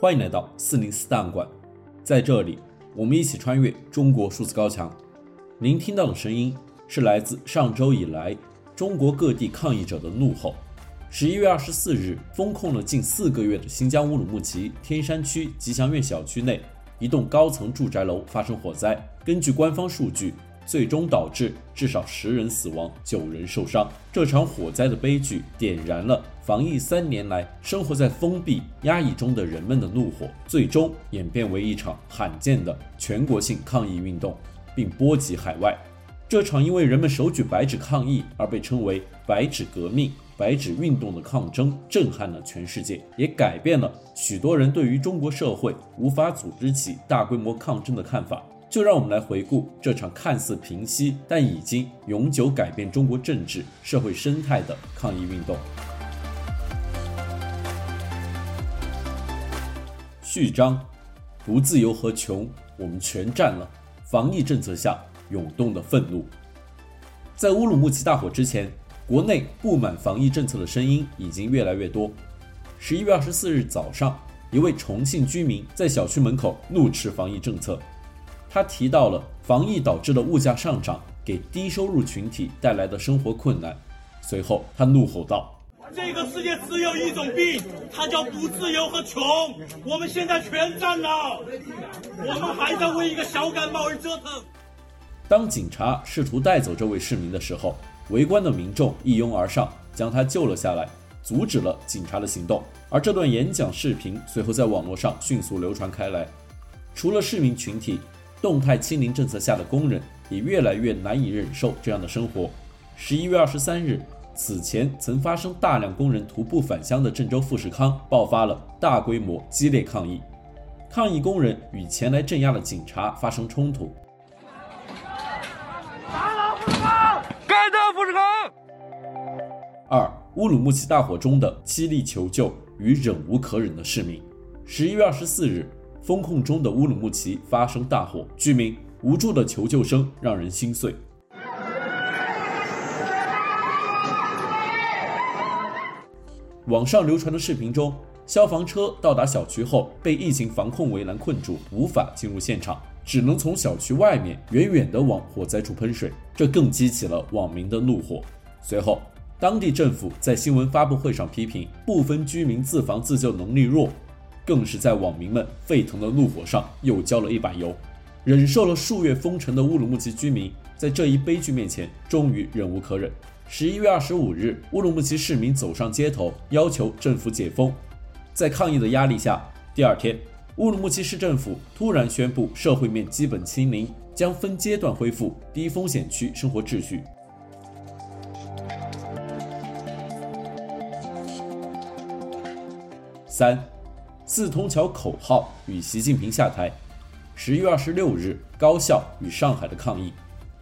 欢迎来到四零四档案馆，在这里，我们一起穿越中国数字高墙。您听到的声音是来自上周以来中国各地抗议者的怒吼。十一月二十四日，封控了近四个月的新疆乌鲁木齐天山区吉祥苑小区内，一栋高层住宅楼发生火灾。根据官方数据，最终导致至少十人死亡，九人受伤。这场火灾的悲剧点燃了防疫三年来生活在封闭压抑中的人们的怒火，最终演变为一场罕见的全国性抗议运动，并波及海外。这场因为人们手举白纸抗议而被称为“白纸革命”、“白纸运动”的抗争，震撼了全世界，也改变了许多人对于中国社会无法组织起大规模抗争的看法。就让我们来回顾这场看似平息，但已经永久改变中国政治社会生态的抗议运动。序章：不自由和穷，我们全占了。防疫政策下涌动的愤怒。在乌鲁木齐大火之前，国内不满防疫政策的声音已经越来越多。十一月二十四日早上，一位重庆居民在小区门口怒斥防疫政策。他提到了防疫导致的物价上涨给低收入群体带来的生活困难。随后，他怒吼道：“这个世界只有一种病，它叫不自由和穷。我们现在全占了，我们还在为一个小感冒而折腾。”当警察试图带走这位市民的时候，围观的民众一拥而上，将他救了下来，阻止了警察的行动。而这段演讲视频随后在网络上迅速流传开来。除了市民群体，动态清零政策下的工人也越来越难以忍受这样的生活。十一月二十三日，此前曾发生大量工人徒步返乡的郑州富士康爆发了大规模激烈抗议，抗议工人与前来镇压的警察发生冲突。打倒富士康！干掉富士康！二、乌鲁木齐大火中的凄厉求救与忍无可忍的市民。十一月二十四日。风控中的乌鲁木齐发生大火，居民无助的求救声让人心碎。网上流传的视频中，消防车到达小区后被疫情防控围栏困住，无法进入现场，只能从小区外面远远地往火灾处喷水，这更激起了网民的怒火。随后，当地政府在新闻发布会上批评部分居民自防自救能力弱。更是在网民们沸腾的怒火上又浇了一把油。忍受了数月封城的乌鲁木齐居民，在这一悲剧面前，终于忍无可忍。十一月二十五日，乌鲁木齐市民走上街头，要求政府解封。在抗议的压力下，第二天，乌鲁木齐市政府突然宣布社会面基本清零，将分阶段恢复低风险区生活秩序。三。四通桥口号与习近平下台。十一月二十六日，高校与上海的抗议。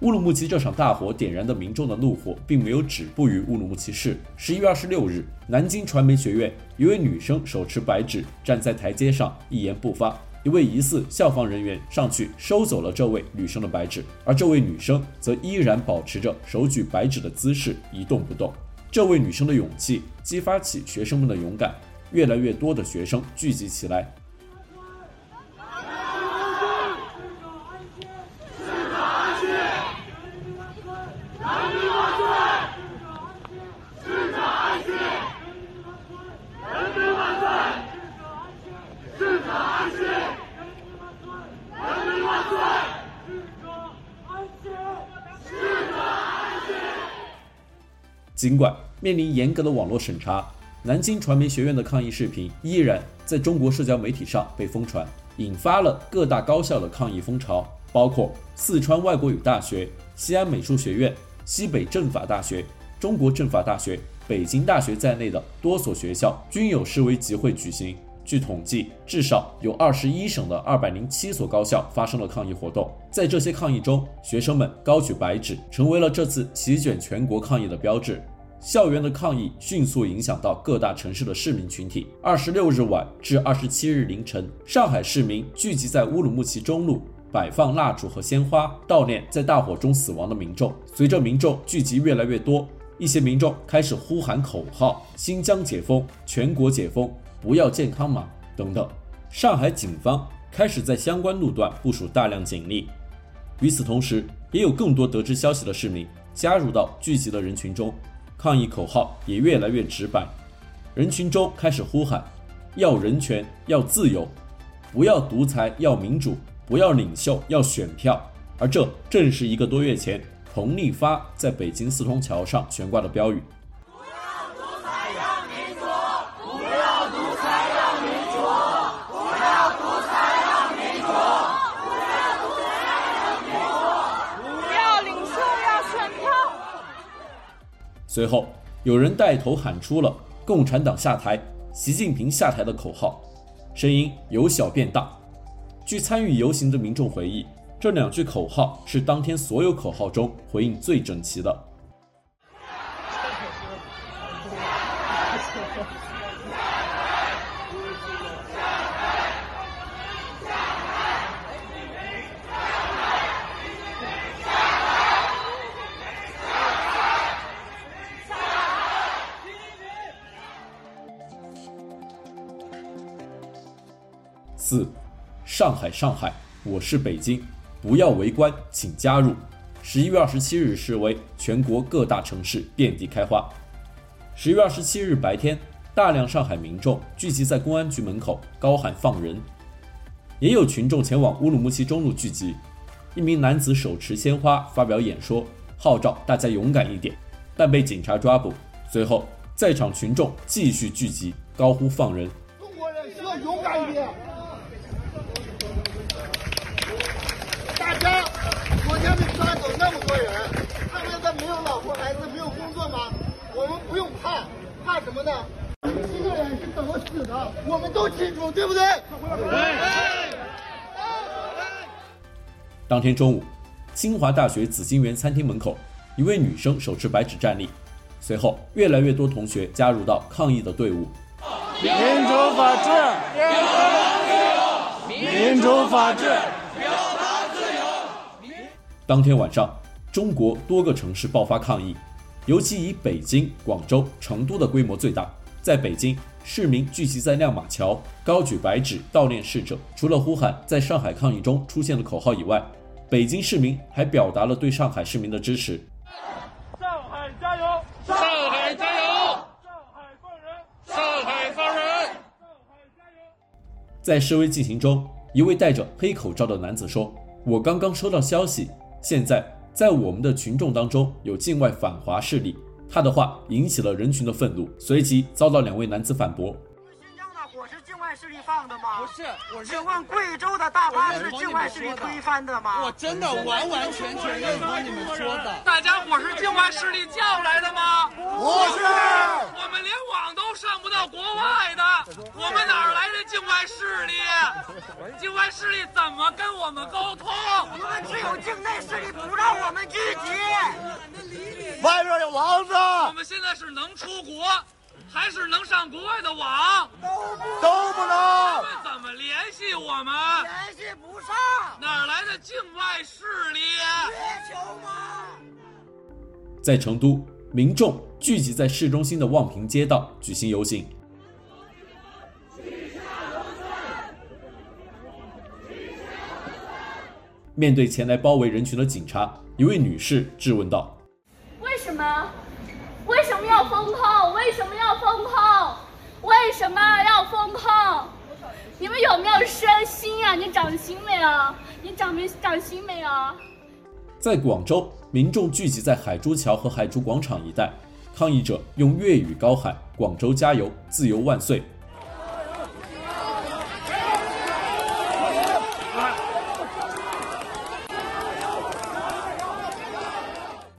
乌鲁木齐这场大火点燃的民众的怒火，并没有止步于乌鲁木齐市。十一月二十六日，南京传媒学院一位女生手持白纸站在台阶上，一言不发。一位疑似校方人员上去收走了这位女生的白纸，而这位女生则依然保持着手举白纸的姿势，一动不动。这位女生的勇气激发起学生们的勇敢。越来越多的学生聚集起来。尽管面临严格的网络审查。南京传媒学院的抗议视频依然在中国社交媒体上被疯传，引发了各大高校的抗议风潮，包括四川外国语大学、西安美术学院、西北政法大学、中国政法大学、北京大学在内的多所学校均有示威集会举行。据统计，至少有二十一省的二百零七所高校发生了抗议活动。在这些抗议中，学生们高举白纸，成为了这次席卷全国抗议的标志。校园的抗议迅速影响到各大城市的市民群体。二十六日晚至二十七日凌晨，上海市民聚集在乌鲁木齐中路，摆放蜡烛和鲜花，悼念在大火中死亡的民众。随着民众聚集越来越多，一些民众开始呼喊口号：“新疆解封，全国解封，不要健康码”等等。上海警方开始在相关路段部署大量警力。与此同时，也有更多得知消息的市民加入到聚集的人群中，抗议口号也越来越直白。人群中开始呼喊：“要人权，要自由，不要独裁，要民主，不要领袖，要选票。”而这正是一个多月前彭立发在北京四通桥上悬挂的标语。随后，有人带头喊出了“共产党下台，习近平下台”的口号，声音由小变大。据参与游行的民众回忆，这两句口号是当天所有口号中回应最整齐的。四，上海，上海，我是北京，不要围观，请加入。十一月二十七日示威，全国各大城市遍地开花。十一月二十七日白天，大量上海民众聚集在公安局门口，高喊放人。也有群众前往乌鲁木齐中路聚集，一名男子手持鲜花发表演说，号召大家勇敢一点，但被警察抓捕。随后，在场群众继续聚集，高呼放人。中国人需要勇敢一点。那么多人，他们现在没有老婆孩子，没有工作吗？我们不用怕，怕什么呢？七个人是怎么死的？我们都清楚，对不对？对。当天中午，清华大学紫金园餐厅门口，一位女生手持白纸站立，随后越来越多同学加入到抗议的队伍。民主法治，民主法治。当天晚上，中国多个城市爆发抗议，尤其以北京、广州、成都的规模最大。在北京，市民聚集在亮马桥，高举白纸悼念逝者。除了呼喊在上海抗议中出现的口号以外，北京市民还表达了对上海市民的支持。上海加油！上海加油！上海放人！上海放人！上海加油！在示威进行中，一位戴着黑口罩的男子说：“我刚刚收到消息。”现在，在我们的群众当中有境外反华势力，他的话引起了人群的愤怒，随即遭到两位男子反驳。外势力放的吗？不是，我是。请问贵州的大巴是境外势力推翻的吗？我真的完完全全认同你们说的。大家伙是境外势力叫来的吗？不是。我们连网都上不到国外的，我们哪来的境外势力？境外势力怎么跟我们沟通？你们只有境内势力不让我们聚集。外边有王子。我们现在是能出国，还是能上国外的网？都不都不能。他们怎么联系我们？联系不上。哪来的境外势力？月球吗？在成都，民众聚集在市中心的望平街道举行游行。面对前来包围人群的警察，一位女士质问道：“为什么？为什么要封控？为什么要封控？为什么要封控？你们有没有升心啊？你长心没有？你长没长心没有？”在广州，民众聚集在海珠桥和海珠广场一带，抗议者用粤语高喊“广州加油，自由万岁”。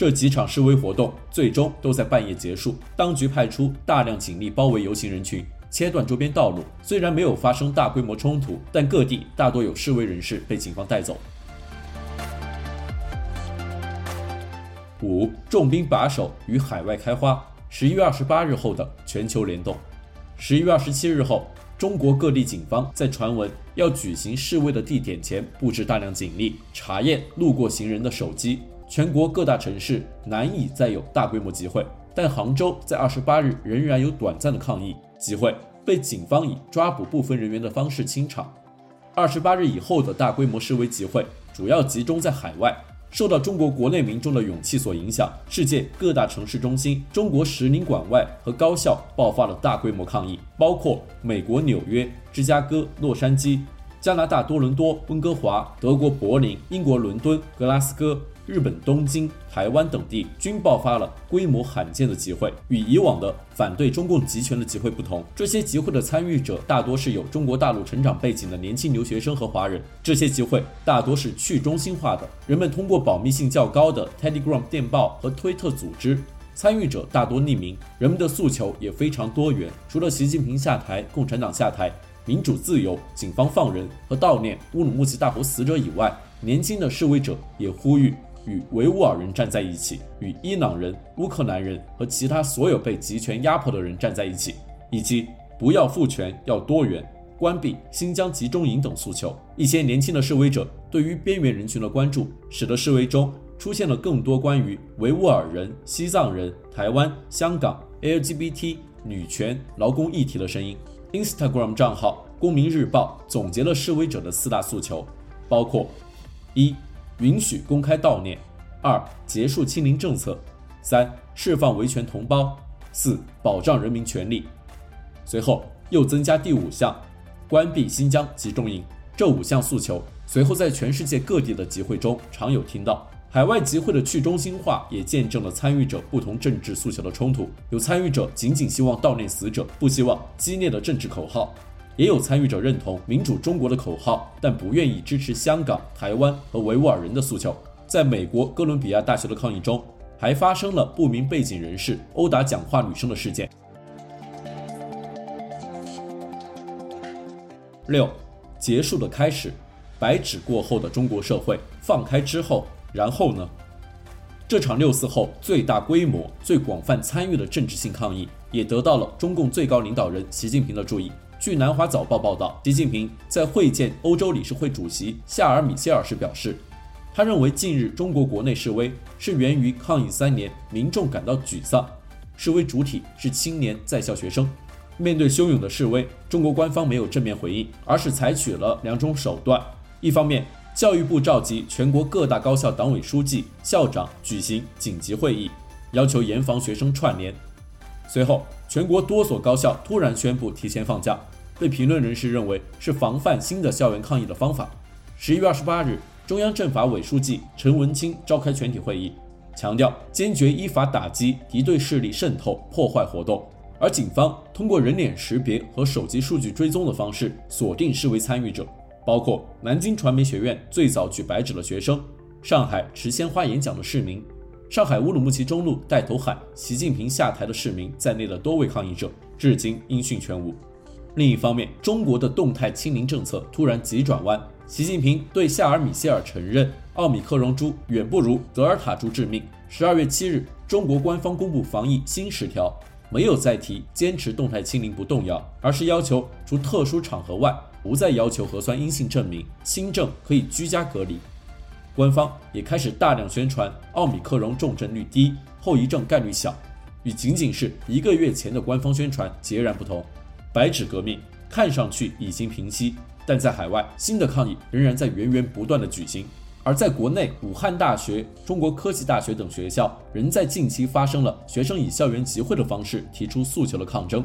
这几场示威活动最终都在半夜结束。当局派出大量警力包围游行人群，切断周边道路。虽然没有发生大规模冲突，但各地大多有示威人士被警方带走。五，重兵把守与海外开花。十一月二十八日后的全球联动。十一月二十七日后，中国各地警方在传闻要举行示威的地点前布置大量警力，查验路过行人的手机。全国各大城市难以再有大规模集会，但杭州在二十八日仍然有短暂的抗议集会，被警方以抓捕部分人员的方式清场。二十八日以后的大规模示威集会主要集中在海外。受到中国国内民众的勇气所影响，世界各大城市中心、中国使领馆外和高校爆发了大规模抗议，包括美国纽约、芝加哥、洛杉矶、加拿大多伦多、温哥华、德国柏林、英国伦敦、格拉斯哥。日本东京、台湾等地均爆发了规模罕见的集会。与以往的反对中共集权的集会不同，这些集会的参与者大多是有中国大陆成长背景的年轻留学生和华人。这些集会大多是去中心化的，人们通过保密性较高的 Telegram 电报和推特组织，参与者大多匿名。人们的诉求也非常多元，除了习近平下台、共产党下台、民主自由、警方放人和悼念乌鲁木齐大火死者以外，年轻的示威者也呼吁。与维吾尔人站在一起，与伊朗人、乌克兰人和其他所有被集权压迫的人站在一起，以及不要父权、要多元、关闭新疆集中营等诉求。一些年轻的示威者对于边缘人群的关注，使得示威中出现了更多关于维吾尔人、西藏人、台湾、香港、LGBT、女权、劳工议题的声音。Instagram 账号“公民日报”总结了示威者的四大诉求，包括一。允许公开悼念，二结束清零政策，三释放维权同胞，四保障人民权利。随后又增加第五项，关闭新疆集中营。这五项诉求随后在全世界各地的集会中常有听到。海外集会的去中心化也见证了参与者不同政治诉求的冲突。有参与者仅仅希望悼念死者，不希望激烈的政治口号。也有参与者认同民主中国的口号，但不愿意支持香港、台湾和维吾尔人的诉求。在美国哥伦比亚大学的抗议中，还发生了不明背景人士殴打讲话女生的事件。六，结束的开始，白纸过后的中国社会放开之后，然后呢？这场六四后最大规模、最广泛参与的政治性抗议，也得到了中共最高领导人习近平的注意。据南华早报报道，习近平在会见欧洲理事会主席夏尔米歇尔时表示，他认为近日中国国内示威是源于抗议三年，民众感到沮丧。示威主体是青年在校学生。面对汹涌的示威，中国官方没有正面回应，而是采取了两种手段：一方面，教育部召集全国各大高校党委书记、校长举行紧急会议，要求严防学生串联。随后，全国多所高校突然宣布提前放假，被评论人士认为是防范新的校园抗议的方法。十一月二十八日，中央政法委书记陈文清召开全体会议，强调坚决依法打击敌对势力渗透破坏活动。而警方通过人脸识别和手机数据追踪的方式锁定示威参与者，包括南京传媒学院最早举白纸的学生，上海持鲜花演讲的市民。上海乌鲁木齐中路带头喊“习近平下台”的市民在内的多位抗议者，至今音讯全无。另一方面，中国的动态清零政策突然急转弯，习近平对夏尔米歇尔承认奥米克戎株远不如德尔塔株致命。十二月七日，中国官方公布防疫新十条，没有再提坚持动态清零不动摇，而是要求除特殊场合外，不再要求核酸阴性证明，轻症可以居家隔离。官方也开始大量宣传奥米克戎重症率低，后遗症概率小，与仅仅是一个月前的官方宣传截然不同。白纸革命看上去已经平息，但在海外，新的抗议仍然在源源不断的举行。而在国内，武汉大学、中国科技大学等学校仍在近期发生了学生以校园集会的方式提出诉求的抗争。